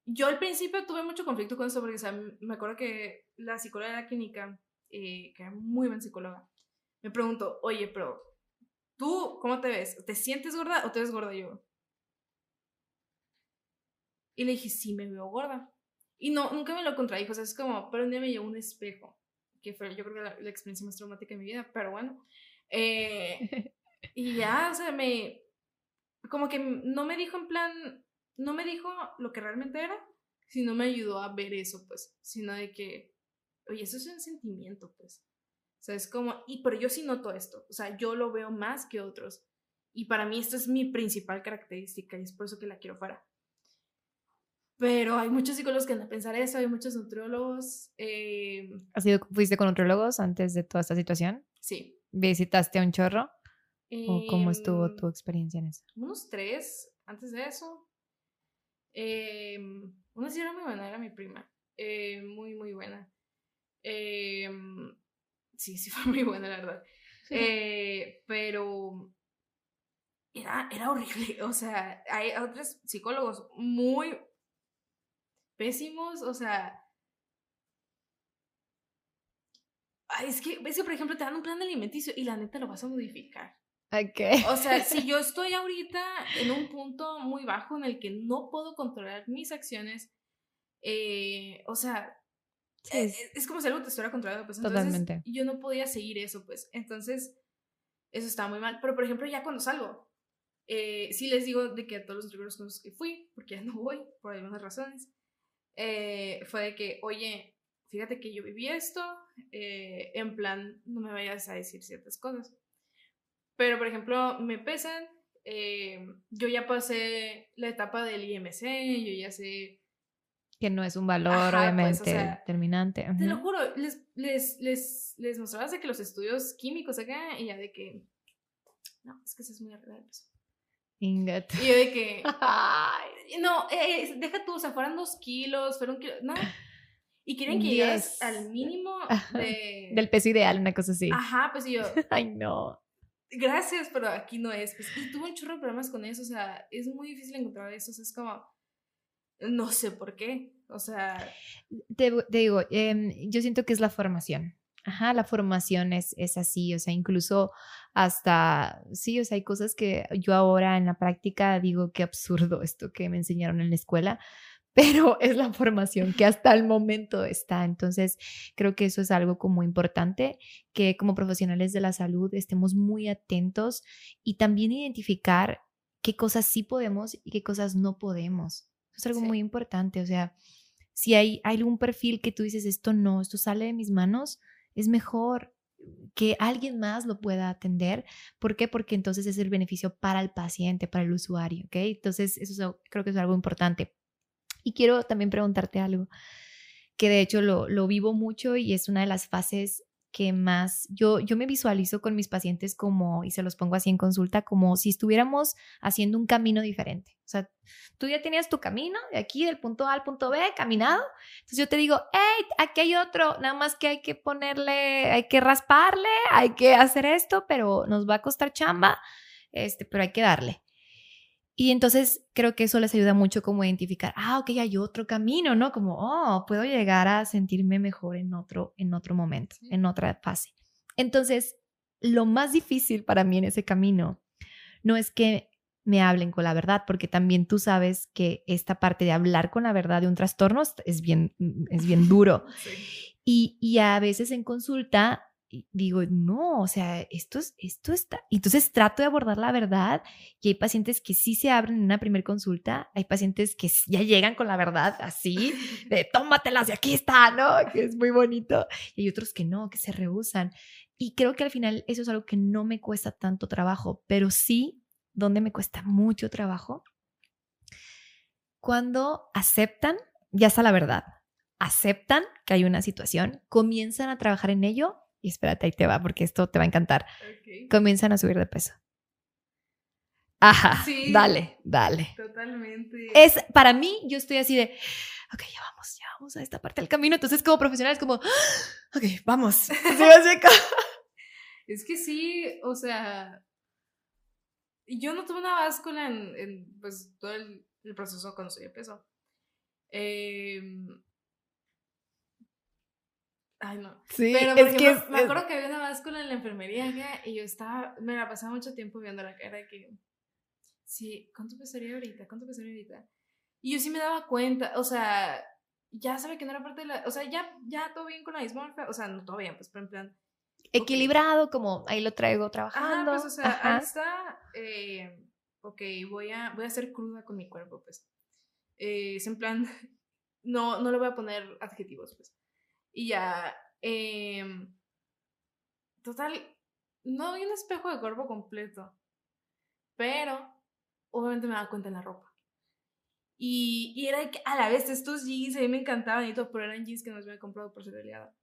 yo al principio tuve mucho conflicto con eso porque, o sea, me acuerdo que la psicóloga de la clínica eh, que era muy buen psicóloga, me preguntó, oye, pero tú, ¿cómo te ves? ¿Te sientes gorda o te ves gorda yo? Y le dije, sí, me veo gorda. Y no, nunca me lo contradijo, o sea, es como, pero un día me llevó un espejo, que fue yo creo que la, la experiencia más traumática de mi vida, pero bueno. Eh, y ya, o sea, me, como que no me dijo en plan, no me dijo lo que realmente era, sino me ayudó a ver eso, pues, sino de que oye, eso es un sentimiento, pues. O sea, es como, y pero yo sí noto esto, o sea, yo lo veo más que otros. Y para mí esta es mi principal característica y es por eso que la quiero fuera. Pero hay muchos psicólogos que andan a pensar eso, hay muchos nutriólogos. Eh... ¿Has ido, ¿Fuiste con nutriólogos antes de toda esta situación? Sí. ¿Visitaste a un chorro? ¿O cómo estuvo em, tu experiencia en eso? Unos tres antes de eso. Eh, una sí era muy buena, era mi prima. Eh, muy, muy buena. Eh, sí, sí fue muy buena, la verdad. Eh, pero era, era horrible. O sea, hay otros psicólogos muy pésimos, o sea... Es que, ves que, por ejemplo, te dan un plan alimenticio y la neta lo vas a modificar. Okay. O sea, si yo estoy ahorita en un punto muy bajo en el que no puedo controlar mis acciones, eh, o sea, e, es, es, como si algo te estuviera controlando, pues entonces Totalmente. yo no podía seguir eso, pues entonces eso estaba muy mal. Pero por ejemplo, ya cuando salgo, eh, sí les digo de que a todos los libros con los que fui, porque ya no voy por algunas razones, eh, fue de que, oye, fíjate que yo viví esto, eh, en plan, no me vayas a decir ciertas cosas. Pero, por ejemplo, me pesan, eh, yo ya pasé la etapa del IMC, yo ya sé... Que no es un valor, pues, obviamente, determinante. Te lo juro, les, les, les, les mostrabas de que los estudios químicos acá, y ya de que... No, es que eso es muy arriba Y yo de que... no, eh, deja tú, o sea, fueran dos kilos, fueron kilos, no. Y quieren que llegues al mínimo de... del peso ideal, una cosa así. Ajá, pues y yo... Ay, no. Gracias, pero aquí no es. Pues, y tuve un chorro de problemas con eso, o sea, es muy difícil encontrar eso, o sea, es como... No sé por qué, o sea... Te, digo, em, yo siento que es la formación. Ajá, la formación es, es así, o sea, incluso hasta, sí, o sea, hay cosas que yo ahora en la práctica digo qué absurdo esto que me enseñaron en la escuela, pero es la formación que hasta el momento está. Entonces, creo que eso es algo como importante, que como profesionales de la salud estemos muy atentos y también identificar qué cosas sí podemos y qué cosas no podemos. Es algo muy importante, o sea, si hay, hay algún perfil que tú dices, esto no, esto sale de mis manos, es mejor que alguien más lo pueda atender. ¿Por qué? Porque entonces es el beneficio para el paciente, para el usuario, ¿ok? Entonces, eso creo que es algo importante. Y quiero también preguntarte algo, que de hecho lo, lo vivo mucho y es una de las fases que más yo, yo me visualizo con mis pacientes como, y se los pongo así en consulta, como si estuviéramos haciendo un camino diferente. O sea, tú ya tenías tu camino de aquí, del punto A al punto B, caminado. Entonces yo te digo, hey, aquí hay otro, nada más que hay que ponerle, hay que rasparle, hay que hacer esto, pero nos va a costar chamba, este, pero hay que darle. Y entonces creo que eso les ayuda mucho como identificar, ah, ok, hay otro camino, ¿no? Como, oh, puedo llegar a sentirme mejor en otro, en otro momento, en otra fase. Entonces, lo más difícil para mí en ese camino no es que me hablen con la verdad, porque también tú sabes que esta parte de hablar con la verdad de un trastorno es bien, es bien duro. Y, y a veces en consulta digo, no, o sea, esto, es, esto está. Entonces trato de abordar la verdad y hay pacientes que sí se abren en una primera consulta, hay pacientes que ya llegan con la verdad así, de tómatelas y aquí está, ¿no? Que es muy bonito. Y hay otros que no, que se rehusan. Y creo que al final eso es algo que no me cuesta tanto trabajo, pero sí, donde me cuesta mucho trabajo, cuando aceptan, ya está la verdad, aceptan que hay una situación, comienzan a trabajar en ello y espérate, ahí te va, porque esto te va a encantar. Comienzan a subir de peso. Ajá, sí, dale, dale. Totalmente. Es, para mí, yo estoy así de, ok, ya vamos, ya vamos a esta parte del camino. Entonces, como profesional, es como, ok, vamos. es que sí, o sea, yo no tuve una báscula en, pues, todo el, proceso cuando subí de peso. Eh, Ay, no. Sí, Pero, es que me acuerdo que había una báscula en la enfermería y yo estaba, me la pasaba mucho tiempo viendo la cara de que, sí, ¿cuánto pesaría ahorita? ¿Cuánto pesaría ahorita? Y yo sí me daba cuenta, o sea, ya sabe que no era parte de la, o sea, ya, ya todo bien con la dismorfia, o sea, no todo bien, pues, pero en plan. Equilibrado, como ahí lo traigo trabajando. Ajá, pues, o sea, ahí está, eh, ok, voy a, voy a ser cruda con mi cuerpo, pues. Eh, es en plan, no, no le voy a poner adjetivos, pues. Y ya, em, total, no hay un espejo de cuerpo completo, pero obviamente me daba cuenta en la ropa. Y, y era que a la vez estos jeans a mí me encantaban y todo, pero eran jeans que no me había comprado por ser aliada.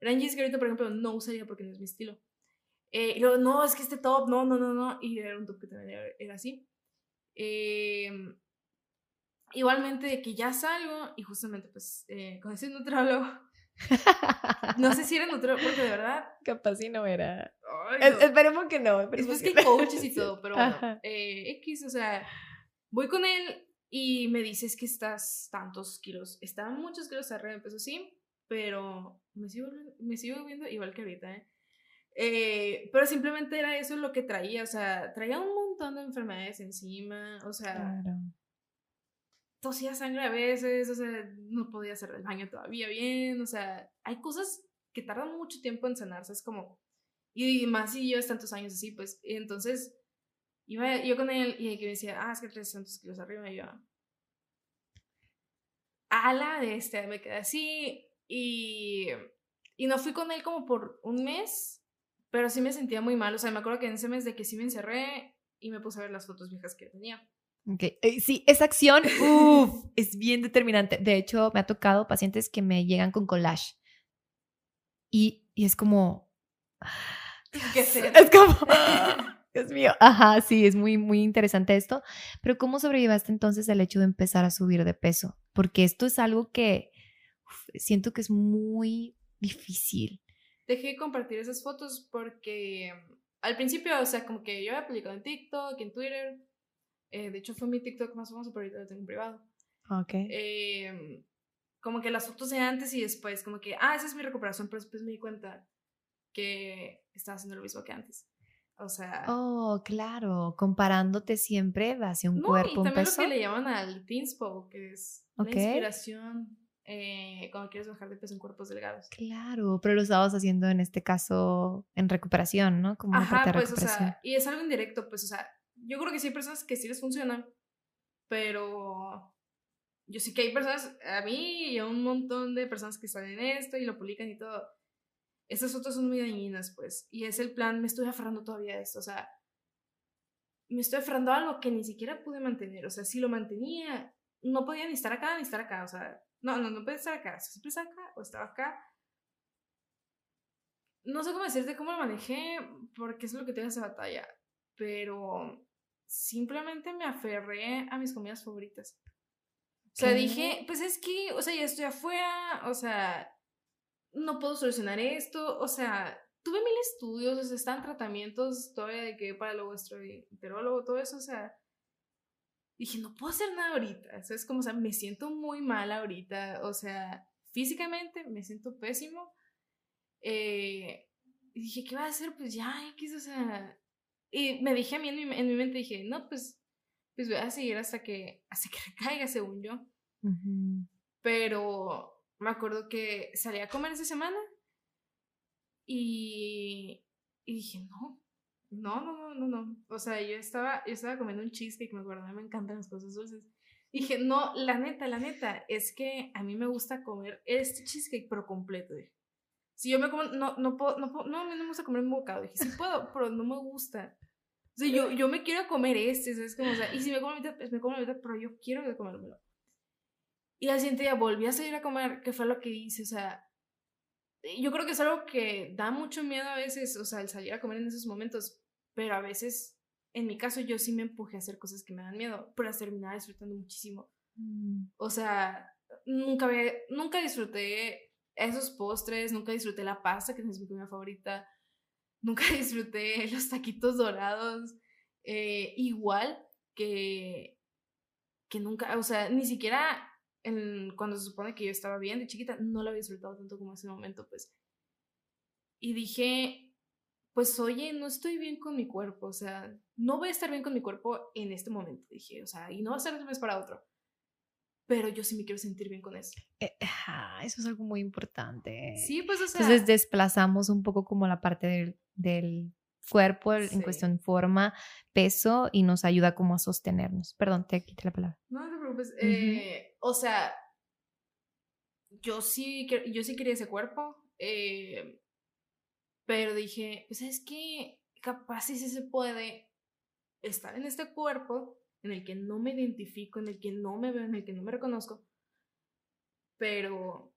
Eran jeans que ahorita, por ejemplo, no usaría porque no es mi estilo. Eh, y luego, no, es que este top, no, no, no, no. Y era un top que también era, así. Eh, igualmente, que ya salgo y justamente, pues, eh, con ese nutrólogo no sé si era nutrólogo, porque de verdad. Capaz si no era. esperemos que no. Esperemos es que hay coaches y todo, pero bueno, eh, X, o sea, voy con él y me dices que estás tantos kilos. Estaban muchos kilos arriba de peso, sí, pero me sigo, me sigo viendo igual que ahorita, ¿eh? ¿eh? pero simplemente era eso lo que traía, o sea, traía un montón de enfermedades encima, o sea, tosía sangre a veces, o sea, no podía hacer el baño todavía bien, o sea, hay cosas que tardan mucho tiempo en sanarse, es como, y más si llevas tantos años así, pues, y entonces, iba yo con él y me decía, ah, es que traes tantos kilos arriba, y yo, ala de este, me quedé así, y, y no fui con él como por un mes, pero sí me sentía muy mal, o sea, me acuerdo que en ese mes de que sí me encerré y me puse a ver las fotos viejas que tenía. Okay. Eh, sí, esa acción uf, es bien determinante. De hecho, me ha tocado pacientes que me llegan con collage y, y es como... ¿Qué es, es como... Dios mío. Ajá, sí, es muy, muy interesante esto. Pero ¿cómo sobrellevaste entonces el hecho de empezar a subir de peso? Porque esto es algo que siento que es muy difícil. Dejé de compartir esas fotos porque al principio, o sea, como que yo había publicado en TikTok, en Twitter, eh, de hecho, fue mi TikTok más famoso, pero ahorita lo tengo en privado. Ok. Eh, como que las fotos de antes y después, como que, ah, esa es mi recuperación, pero después me di cuenta que estaba haciendo lo mismo que antes. O sea. Oh, claro, comparándote siempre hacia un no, cuerpo, y también lo que le llaman al Teenspo, que es la inspiración eh, cuando quieres bajar de peso en cuerpos delgados. Claro, pero lo estabas haciendo en este caso en recuperación, ¿no? Como Ajá, pues, o sea, y es algo indirecto, pues, o sea, yo creo que sí hay personas que sí les funcionan, pero yo sí que hay personas, a mí y a un montón de personas que están en esto y lo publican y todo. Estas fotos son muy dañinas, pues. Y es el plan, me estoy aferrando todavía a esto. O sea, me estoy aferrando a algo que ni siquiera pude mantener. O sea, si lo mantenía, no podía ni estar acá ni estar acá. O sea, no, no, no podía estar acá. Si siempre estaba acá o estaba acá. No sé cómo decirte cómo lo manejé, porque es lo que tengo esa batalla. Pero simplemente me aferré a mis comidas favoritas. O sea, dije, pues es que, o sea, ya estoy afuera, o sea, no puedo solucionar esto, o sea, tuve mil estudios, o sea, están tratamientos todavía de que para luego estoy enterólogo, todo eso, o sea, dije, no puedo hacer nada ahorita, o sea, es como, o sea, me siento muy mal ahorita, o sea, físicamente me siento pésimo, eh, y dije, ¿qué va a hacer? Pues ya, X, o sea, y me dije a mí en mi, en mi mente, dije, no, pues, pues voy a seguir hasta que, hasta que caiga, según yo. Pero me acuerdo que salí a comer esa semana y, y dije, no, no, no, no, no, O sea, yo estaba, yo estaba comiendo un cheesecake, me acuerdo, me encantan las cosas dulces. Dije, no, la neta, la neta, es que a mí me gusta comer este cheesecake, pero completo. Si yo me como, no, no puedo, no puedo, no, a mí no me gusta comer un bocado. Dije, sí puedo, pero no me gusta. O sea, yo, yo me quiero comer este, es como, o sea, y si me como la mitad, pues me como la mitad, pero yo quiero comérmelo. Y al siguiente día volví a salir a comer, que fue lo que hice, o sea, yo creo que es algo que da mucho miedo a veces, o sea, el salir a comer en esos momentos, pero a veces, en mi caso, yo sí me empujé a hacer cosas que me dan miedo, pero terminar disfrutando muchísimo. Mm. O sea, nunca, nunca disfruté esos postres, nunca disfruté la pasta, que es mi comida favorita, nunca disfruté los taquitos dorados, eh, igual que, que nunca, o sea, ni siquiera cuando se supone que yo estaba bien de chiquita, no lo había disfrutado tanto como ese momento, pues. Y dije, pues oye, no estoy bien con mi cuerpo, o sea, no voy a estar bien con mi cuerpo en este momento, dije, o sea, y no va a ser de un mes para otro. Pero yo sí me quiero sentir bien con eso. Eh, eso es algo muy importante. Sí, pues o sea. Entonces desplazamos un poco como la parte del, del cuerpo en cuestión forma, peso y nos ayuda como a sostenernos. Perdón, te quité la palabra. No, no te preocupes. eh, o sea, yo sí, yo sí quería ese cuerpo, eh, pero dije, pues es que capaz sí se puede estar en este cuerpo en el que no me identifico, en el que no me veo, en el que no me reconozco, pero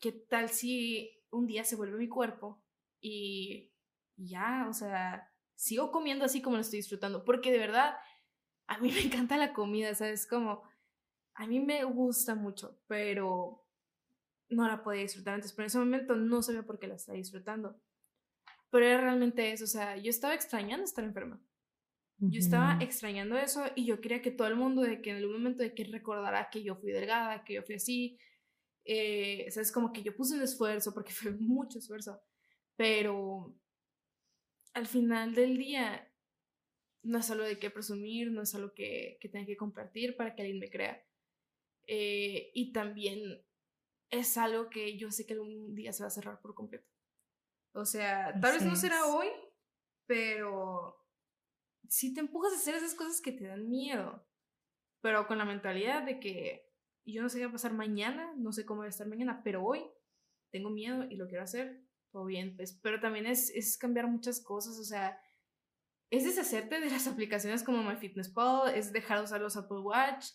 ¿qué tal si un día se vuelve mi cuerpo y ya, o sea, sigo comiendo así como lo estoy disfrutando, porque de verdad, a mí me encanta la comida, ¿sabes? Como, a mí me gusta mucho, pero no la podía disfrutar antes, pero en ese momento no sabía por qué la estaba disfrutando. pero era realmente eso, o sea, yo estaba extrañando estar enferma. Yo estaba extrañando eso y yo quería que todo el mundo, de que en algún momento de que recordara que yo fui delgada, que yo fui así, eh, o sea, es como que yo puse un esfuerzo, porque fue mucho esfuerzo, pero al final del día no es algo de qué presumir, no es algo que, que tenga que compartir para que alguien me crea. Eh, y también es algo que yo sé que algún día se va a cerrar por completo. O sea, tal vez no será hoy, pero si te empujas a hacer esas cosas que te dan miedo, pero con la mentalidad de que yo no sé qué va a pasar mañana, no sé cómo va a estar mañana, pero hoy tengo miedo y lo quiero hacer, todo bien, pues, pero también es, es cambiar muchas cosas, o sea, es deshacerte de las aplicaciones como MyFitnessPal, es dejar de usar los Apple Watch,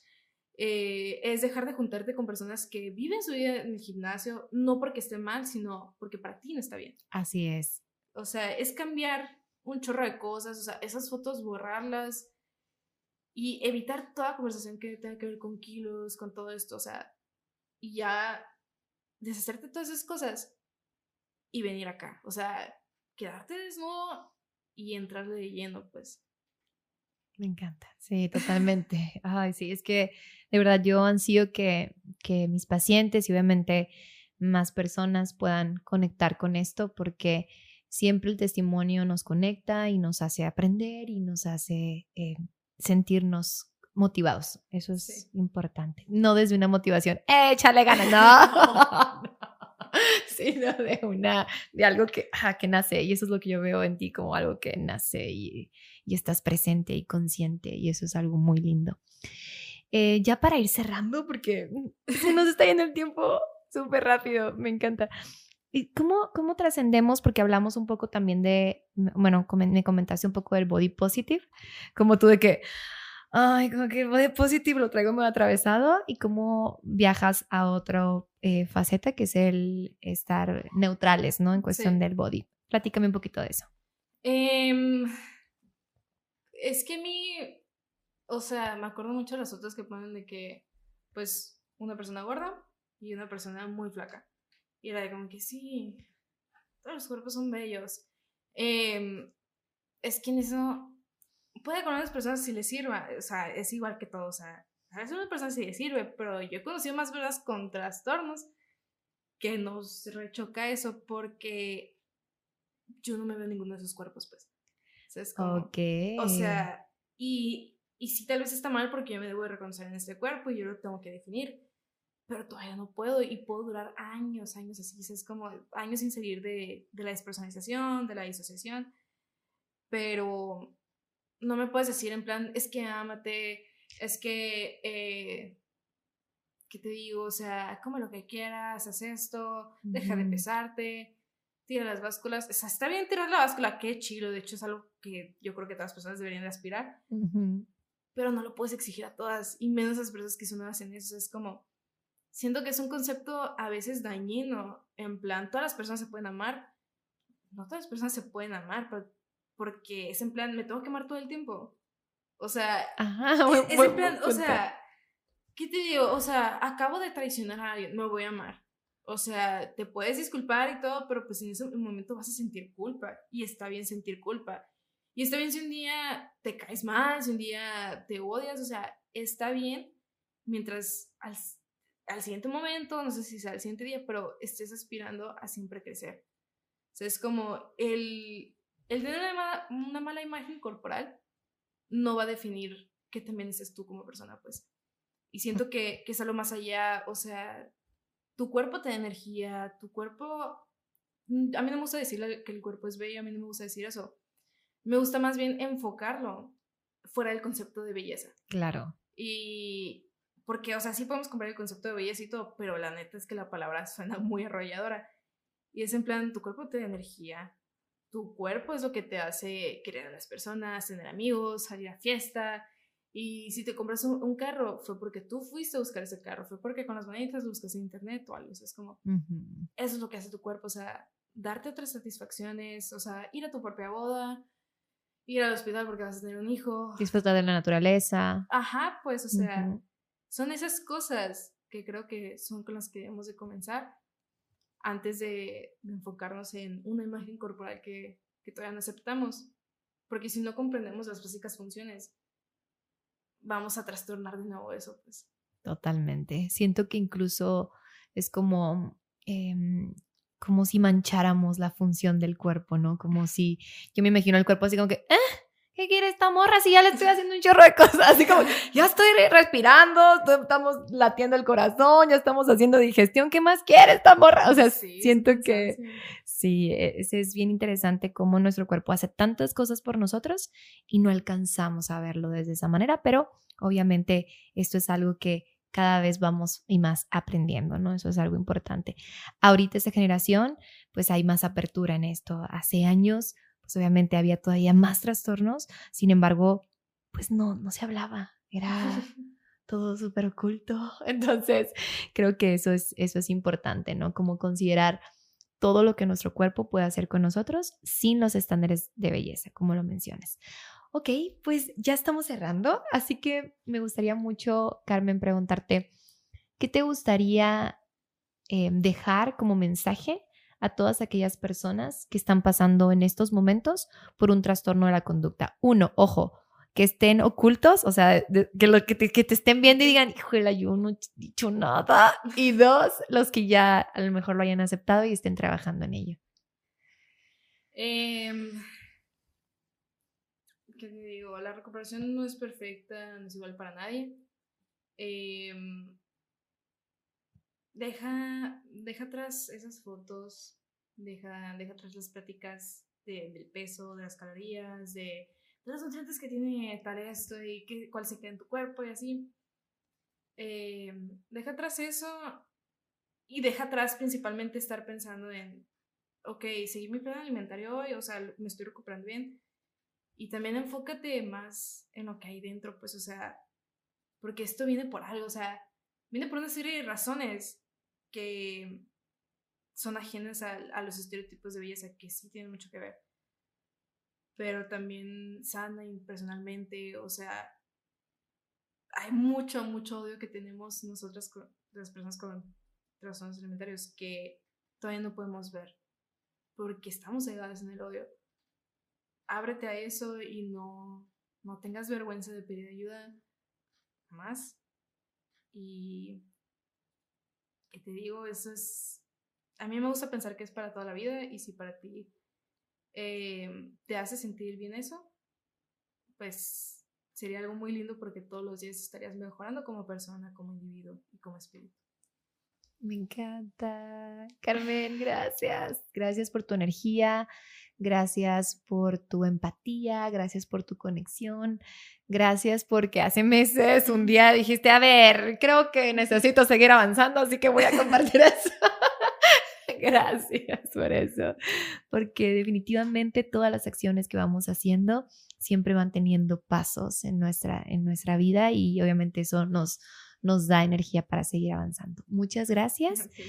eh, es dejar de juntarte con personas que viven su vida en el gimnasio, no porque esté mal, sino porque para ti no está bien. Así es. O sea, es cambiar un chorro de cosas, o sea, esas fotos borrarlas y evitar toda conversación que tenga que ver con kilos, con todo esto, o sea, y ya deshacerte de todas esas cosas y venir acá, o sea, quedarte desnudo y entrar de lleno, pues. Me encanta, sí, totalmente. Ay, sí, es que de verdad yo ansío que, que mis pacientes y obviamente más personas puedan conectar con esto porque siempre el testimonio nos conecta y nos hace aprender y nos hace eh, sentirnos motivados. Eso es importante. No desde una motivación, échale ganas, no. sino de una, de algo que, que nace. Y eso es lo que yo veo en ti como algo que nace y, y estás presente y consciente. Y eso es algo muy lindo. Eh, ya para ir cerrando, porque se nos está yendo el tiempo súper rápido, me encanta. ¿Y cómo, cómo trascendemos? Porque hablamos un poco también de, bueno, me comentaste un poco del body positive, como tú de que, ay, como que el body positive lo traigo muy atravesado y cómo viajas a otra eh, faceta que es el estar neutrales, ¿no? En cuestión del body. Platícame un poquito de eso. Em, es que mi, o sea, me acuerdo mucho de las otras que ponen de que, pues, una persona gorda y una persona muy flaca. Y era de como que sí, todos los cuerpos son bellos. Em, es que en eso puede con unas personas si les sirva, o sea, es igual que todo, o sea, a veces a una persona sí le sirve, pero yo he conocido más personas con trastornos que nos rechoca eso porque yo no me veo ninguno de esos cuerpos, pues. O sea, es como, O sea, y, y sí, tal vez está mal porque yo me debo de reconocer en este cuerpo y yo lo tengo que definir pero todavía no puedo y puedo durar años, años así, es como años sin salir de, de la despersonalización, de la disociación, pero no me puedes decir en plan, es que ámate, es que, eh, ¿qué te digo? O sea, come lo que quieras, haz esto, deja de pesarte, tira las básculas. O sea, está bien tirar la báscula, qué chido, de hecho es algo que yo creo que todas las personas deberían de aspirar, pero no lo puedes exigir a todas, y menos a las personas que son hacen eso, es como siento que es un concepto a veces dañino, en plan, todas las personas se pueden amar, no todas las personas se pueden amar, porque es en plan, me tengo que amar todo el tiempo. O sea, es, en plan, o sea, ¿qué te digo? O sea, acabo de traicionar a alguien, me voy a amar. O sea, te puedes disculpar y todo, pero pues en ese momento vas a sentir culpa y está bien sentir culpa. Y está bien si un día te caes mal, si un día te odias, o sea, está bien mientras al siguiente momento, no sé si sea al siguiente día, pero estés aspirando a siempre crecer. O sea, es como el, el tener una mala, imagen corporal no va a definir qué también eres tú como persona, pues. Y siento que, que es algo más allá, o sea, tu cuerpo te da energía, tu cuerpo... Mm, a mí no me gusta decir que el cuerpo es bello, a mí no me gusta decir eso. Me gusta más bien enfocarlo fuera del concepto de belleza. Claro. Y, porque, o sea, sí podemos comprar el concepto de belleza y todo, pero la neta es que la palabra suena muy arrolladora. Y es en plan, tu cuerpo te da energía. Tu cuerpo es lo que te hace querer a las personas, tener amigos, salir a fiesta. Y si te compras un, carro, fue porque tú fuiste a buscar ese carro, fue porque con las bonitas buscas en internet o algo. O sea, es como, eso es lo que hace tu cuerpo, o sea, darte otras satisfacciones, o sea, ir a tu propia boda, ir al hospital porque vas a tener un hijo. Disfrutar de la naturaleza. Ajá, pues, o sea, son esas cosas que creo que son con las que debemos de comenzar antes de, enfocarnos en una imagen corporal que que todavía no aceptamos. Porque si no comprendemos las básicas funciones, vamos a trastornar de nuevo eso, pues. Totalmente. Siento que incluso es como, em, como si mancháramos la función del cuerpo, ¿no? Como si, yo me imagino el cuerpo así como que, ¿eh? ¿Qué quiere esta morra si ya le estoy haciendo un chorro de cosas? Así como, ya estoy respirando, estamos latiendo el corazón, ya estamos haciendo digestión, ¿qué más quiere esta morra? O sea, siento que sí, es, es bien interesante cómo nuestro cuerpo hace tantas cosas por nosotros y no alcanzamos a verlo desde esa manera, pero obviamente esto es algo que cada vez vamos y más aprendiendo, ¿no? Eso es algo importante. Ahorita esta generación, pues hay más apertura en esto. Hace años, pues obviamente había todavía más trastornos, sin embargo, pues no, no se hablaba, era todo súper oculto. Entonces, creo que eso es, eso es importante, ¿no? Como considerar todo lo que nuestro cuerpo puede hacer con nosotros sin los estándares de belleza, como lo mencionas. Ok, pues ya estamos cerrando, así que me gustaría mucho, Carmen, preguntarte, ¿qué te gustaría eh, dejar como mensaje a todas aquellas personas que están pasando en estos momentos por un trastorno de la conducta? Uno, ojo, que estén ocultos, o sea, que, lo, que, te, que te estén viendo y digan, híjole, yo no he dicho nada. Y dos, los que ya a lo mejor lo hayan aceptado y estén trabajando en ello. Eh, ¿qué te digo? La recuperación no es perfecta, no es igual para nadie. Em, deja, deja atrás esas fotos, deja, deja atrás las pláticas del peso, de las calorías, de, los nutrientes que tiene tal esto y qué, cuál se queda en tu cuerpo y así. Em, deja atrás eso y deja atrás principalmente estar pensando en, ok, seguir mi plan alimentario hoy, o sea, me estoy recuperando bien, y también enfócate más en lo que hay dentro, pues, o sea, porque esto viene por algo, o sea, viene por una serie de razones que son ajenas a, a los estereotipos de belleza, que sí tienen mucho que ver. Pero también sana y personalmente, o sea, hay mucho, mucho odio que tenemos nosotras, las personas con trastornos alimentarios, que todavía no podemos ver, porque estamos cegadas en el odio ábrete a eso y no, no tengas vergüenza de pedir ayuda más. Y que te digo, eso es, a mí me gusta pensar que es para toda la vida y si para ti eh, te hace sentir bien eso, pues sería algo muy lindo porque todos los días estarías mejorando como persona, como individuo y como espíritu. Me encanta. Carmen, gracias. Gracias por tu energía. Gracias por tu empatía, gracias por tu conexión, gracias porque hace meses un día dijiste, a ver, creo que necesito seguir avanzando, así que voy a compartir eso. gracias por eso, porque definitivamente todas las acciones que vamos haciendo siempre van teniendo pasos en nuestra, en nuestra vida y obviamente eso nos nos da energía para seguir avanzando. Muchas gracias.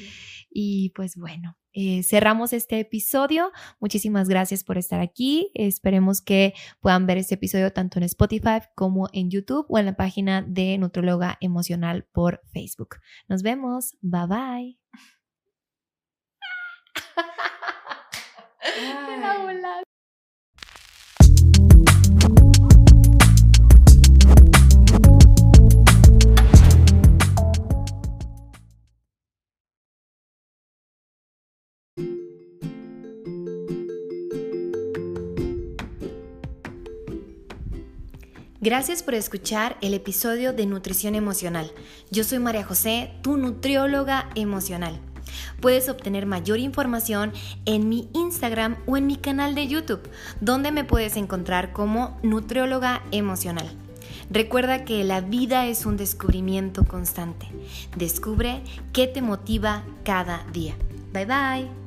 Y pues bueno, eh, cerramos este episodio. Muchísimas gracias por estar aquí. Esperemos que puedan ver este episodio tanto en Spotify como en YouTube o en la página de Nutróloga Emocional por Facebook. Nos vemos. Bye bye. Gracias por escuchar el episodio de Nutrición Emocional. Yo soy María José, tu nutrióloga emocional. Puedes obtener mayor información en mi Instagram o en mi canal de YouTube, donde me puedes encontrar como nutrióloga emocional. Recuerda que la vida es un descubrimiento constante. Descubre qué te motiva cada día. Bye bye.